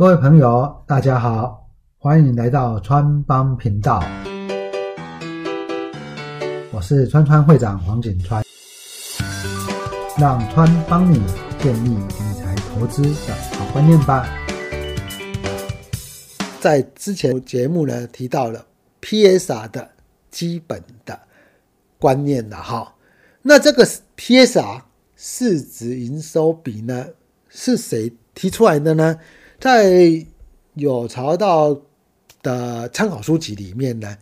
各位朋友，大家好，欢迎来到川帮频道，我是川川会长黄景川，让川帮你建立理财投资的好观念吧。在之前节目呢提到了 PSR 的基本的观念了哈，那这个 PSR 市值营收比呢是谁提出来的呢？在有查到的参考书籍里面呢，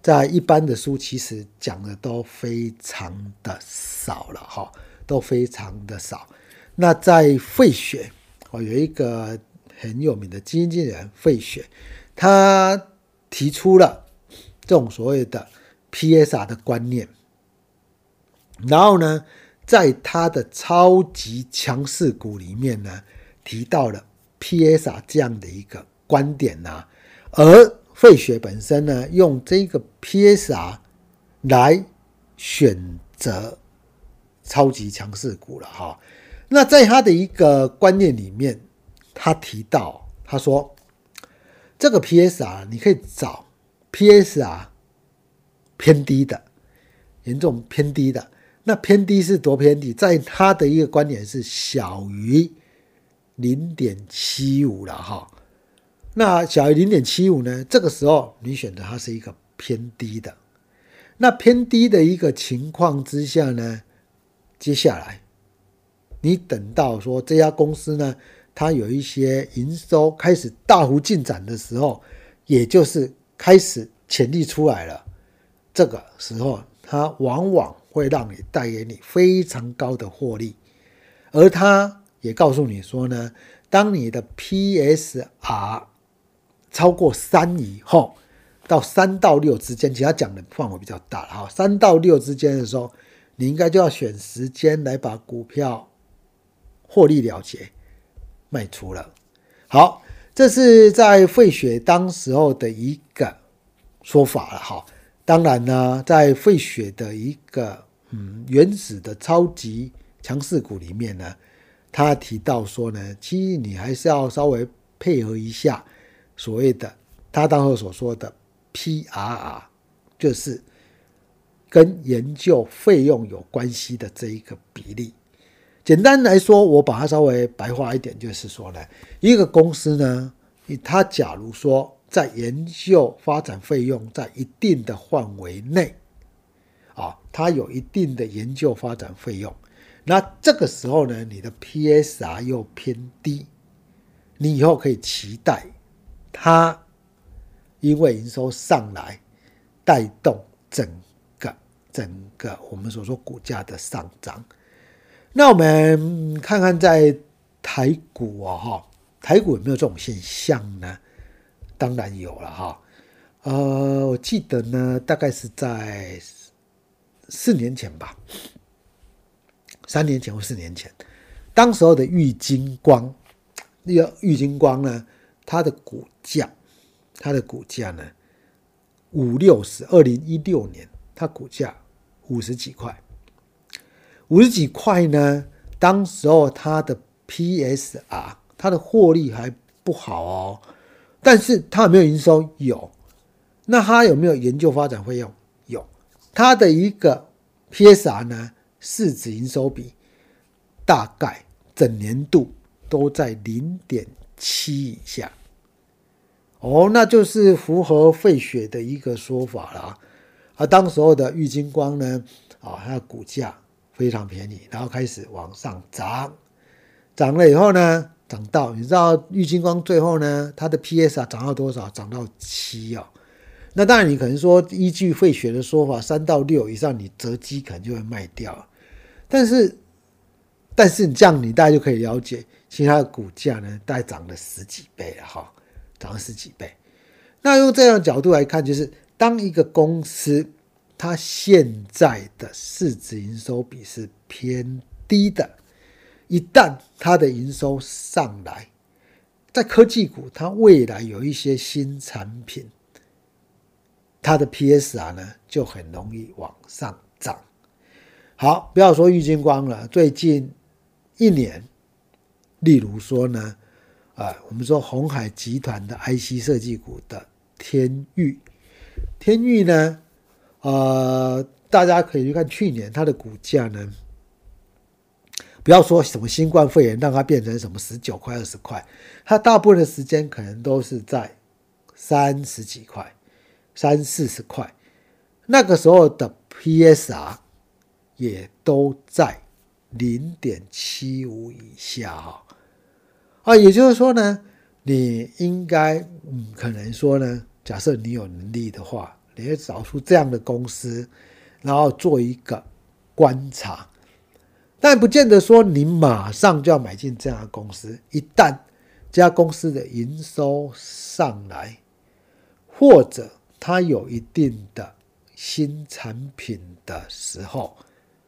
在一般的书其实讲的都非常的少了哈，都非常的少。那在费雪哦，有一个很有名的基金经理人费雪，他提出了这种所谓的 PSR 的观念，然后呢，在他的超级强势股里面呢，提到了。PSR 这样的一个观点呐，而费雪本身呢，用这个 PSR 来选择超级强势股了哈。那在他的一个观念里面，他提到他说，这个 PSR 你可以找 PSR 偏低的，严重偏低的。那偏低是多偏低？在他的一个观点是小于。零点七五了哈，那小于零点七五呢？这个时候你选择它是一个偏低的，那偏低的一个情况之下呢，接下来你等到说这家公司呢，它有一些营收开始大幅进展的时候，也就是开始潜力出来了，这个时候它往往会让你带给你非常高的获利，而它。也告诉你说呢，当你的 PSR 超过三以后，到三到六之间，其实讲的范围比较大了哈。三到六之间的时候，你应该就要选时间来把股票获利了结卖出了。好，这是在费雪当时候的一个说法了哈。当然呢，在费雪的一个嗯原始的超级强势股里面呢。他提到说呢，其实你还是要稍微配合一下所谓的他当时所说的 PRR，就是跟研究费用有关系的这一个比例。简单来说，我把它稍微白话一点，就是说呢，一个公司呢，它假如说在研究发展费用在一定的范围内，啊，它有一定的研究发展费用。那这个时候呢，你的 PSR 又偏低，你以后可以期待它因为营收上来，带动整个整个我们所说股价的上涨。那我们看看在台股啊，哈，台股有没有这种现象呢？当然有了哈。呃，我记得呢，大概是在四年前吧。三年前或四年前，当时候的玉金光，那个玉金光呢，它的股价，它的股价呢，五六十，二零一六年它股价五十几块，五十几块呢，当时候它的 PSR，它的获利还不好哦，但是它有没有营收？有，那它有没有研究发展费用？有，它的一个 PSR 呢？市值营收比大概整年度都在零点七以下，哦，那就是符合费雪的一个说法了。啊，当时候的玉金光呢，啊，它的股价非常便宜，然后开始往上涨，涨了以后呢，涨到你知道玉金光最后呢，它的 PS 啊涨到多少？涨到七哦。那当然你可能说依据费雪的说法，三到六以上你择机可能就会卖掉。但是，但是你这样，你大家就可以了解，其他的股价呢，大概涨了十几倍了哈，涨了十几倍。那用这样的角度来看，就是当一个公司它现在的市值营收比是偏低的，一旦它的营收上来，在科技股，它未来有一些新产品，它的 PSR 呢就很容易往上涨。好，不要说郁金光了。最近一年，例如说呢，啊，我们说红海集团的 IC 设计股的天域，天域呢，呃，大家可以去看去年它的股价呢，不要说什么新冠肺炎让它变成什么十九块二十块，它大部分的时间可能都是在三十几块、三四十块，那个时候的 PSR 也都在零点七五以下哈。啊，也就是说呢，你应该，嗯，可能说呢，假设你有能力的话，你会找出这样的公司，然后做一个观察，但不见得说你马上就要买进这样的公司。一旦这家公司的营收上来，或者它有一定的新产品的时候，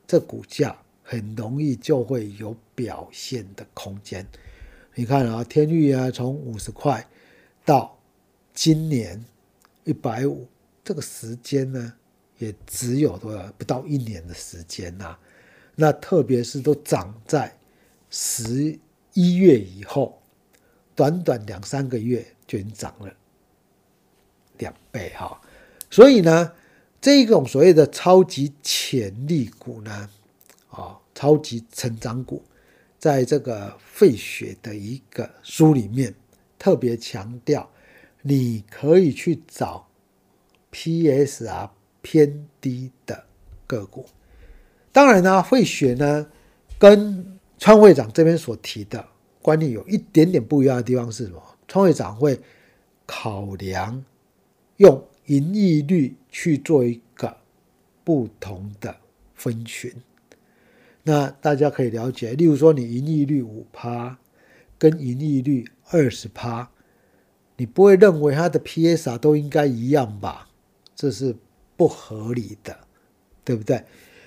这股价很容易就会有表现的空间。你看啊，天域啊，从五十块到今年一百五，这个时间呢，也只有多少不到一年的时间呐。那特别是都涨在十一月以后，短短两三个月就已经涨了两倍哈。所以呢，这种所谓的超级潜力股呢，啊，超级成长股。在这个费雪的一个书里面，特别强调，你可以去找 PSR 偏低的个股。当然呢，费雪呢跟川会长这边所提的观念有一点点不一样的地方是什么？川会长会考量用盈利率去做一个不同的分群。那大家可以了解，例如说你盈利率五趴，跟盈利率二十趴，你不会认为它的 PSR 都应该一样吧？这是不合理的，对不对？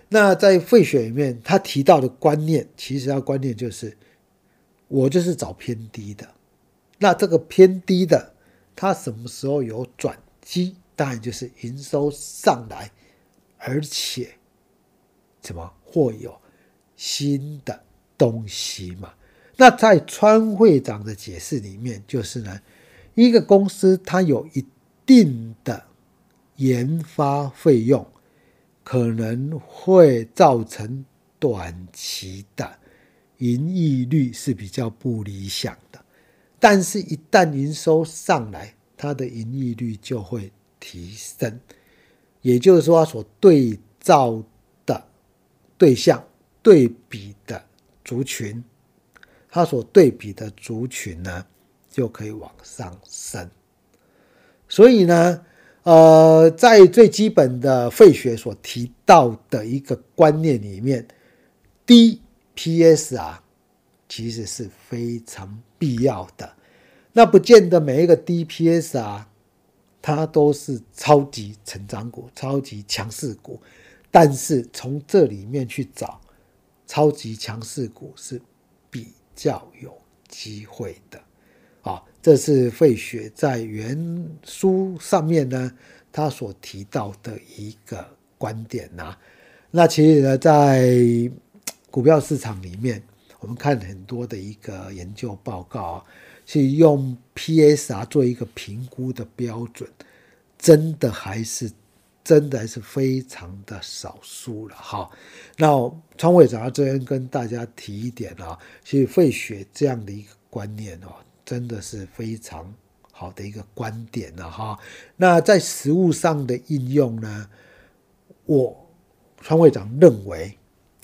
那在费雪里面，他提到的观念，其实他观念就是，我就是找偏低的。那这个偏低的，它什么时候有转机？当然就是营收上来，而且怎么会有？新的东西嘛，那在川会长的解释里面，就是呢，一个公司它有一定的研发费用，可能会造成短期的盈利率是比较不理想的，但是，一旦营收上来，它的盈利率就会提升，也就是说，所对照的对象。对比的族群，它所对比的族群呢，就可以往上升。所以呢，呃，在最基本的费雪所提到的一个观念里面，，D P S 啊，其实是非常必要的。那不见得每一个 DPS 啊，它都是超级成长股、超级强势股，但是从这里面去找。超级强势股是比较有机会的，啊，这是费雪在原书上面呢，他所提到的一个观点呐。那其实呢，在股票市场里面，我们看很多的一个研究报告啊，去用 PSR 做一个评估的标准，真的还是。真的还是非常的少数了哈。那川会长这边跟大家提一点啊，其实费雪这样的一个观念哦，真的是非常好的一个观点了哈。那在实物上的应用呢，我川会长认为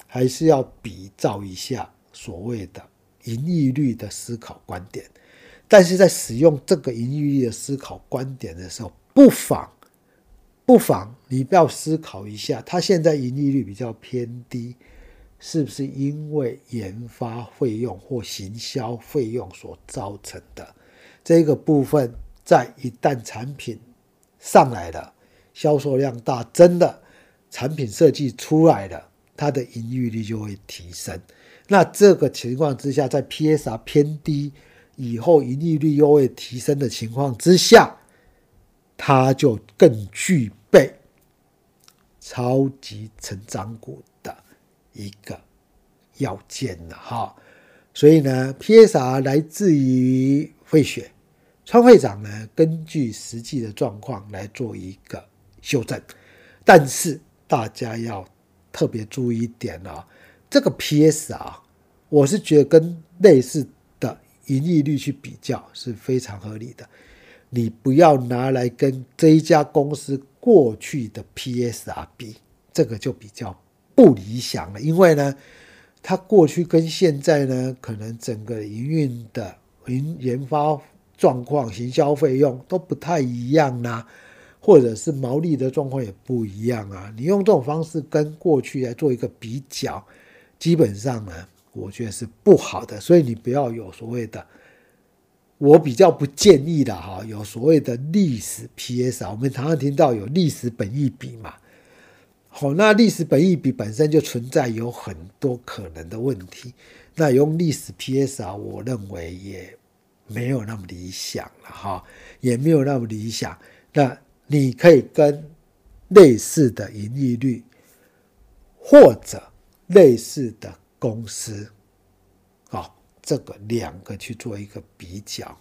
还是要比照一下所谓的盈利率的思考观点，但是在使用这个盈利率的思考观点的时候，不妨。不妨你不要思考一下，它现在盈利率比较偏低，是不是因为研发费用或行销费用所造成的？这个部分在一旦产品上来了，销售量大，真的产品设计出来了，它的盈利率就会提升。那这个情况之下，在 PSR 偏低以后，盈利率又会提升的情况之下。它就更具备超级成长股的一个要件了哈，所以呢，PSR 来自于费雪川会长呢，根据实际的状况来做一个修正，但是大家要特别注意一点啊，这个 PS 啊，我是觉得跟类似的盈利率去比较是非常合理的，你不要拿来跟这一家公司过去的 PSR 比，这个就比较不理想了，因为呢，它过去跟现在呢，可能整个营运的研研发。状况、行销费用都不太一样呐，或者是毛利的状况也不一样啊。你用这种方式跟过去来做一个比较，基本上呢，我觉得是不好的。所以你不要有所谓的，我比较不建议的哈，有所谓的历史 PS 啊。我们常常听到有历史本益比嘛，好，那历史本益比本身就存在有很多可能的问题。那用历史 PS 啊，我认为也。没有那么理想了哈，也没有那么理想。那你可以跟类似的盈利率或者类似的公司，啊，这个两个去做一个比较。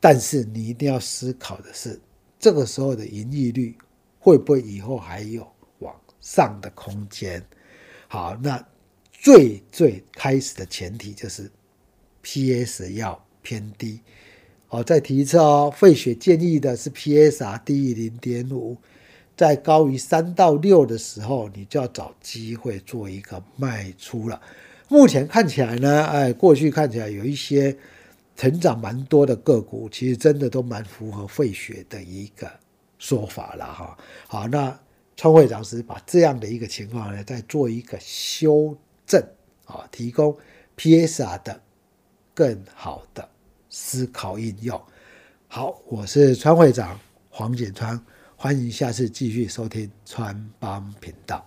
但是你一定要思考的是，这个时候的盈利率会不会以后还有往上的空间？好，那最最开始的前提就是 P/S 要。偏低，好，再提一次哦。费雪建议的是 PSR 低于零点五，在高于三到六的时候，你就要找机会做一个卖出了。目前看起来呢，哎，过去看起来有一些成长蛮多的个股，其实真的都蛮符合费雪的一个说法了哈。好，那川会长是把这样的一个情况呢，再做一个修正啊，提供 PSR 的更好的。思考应用，好，我是川会长黄锦川，欢迎下次继续收听川帮频道。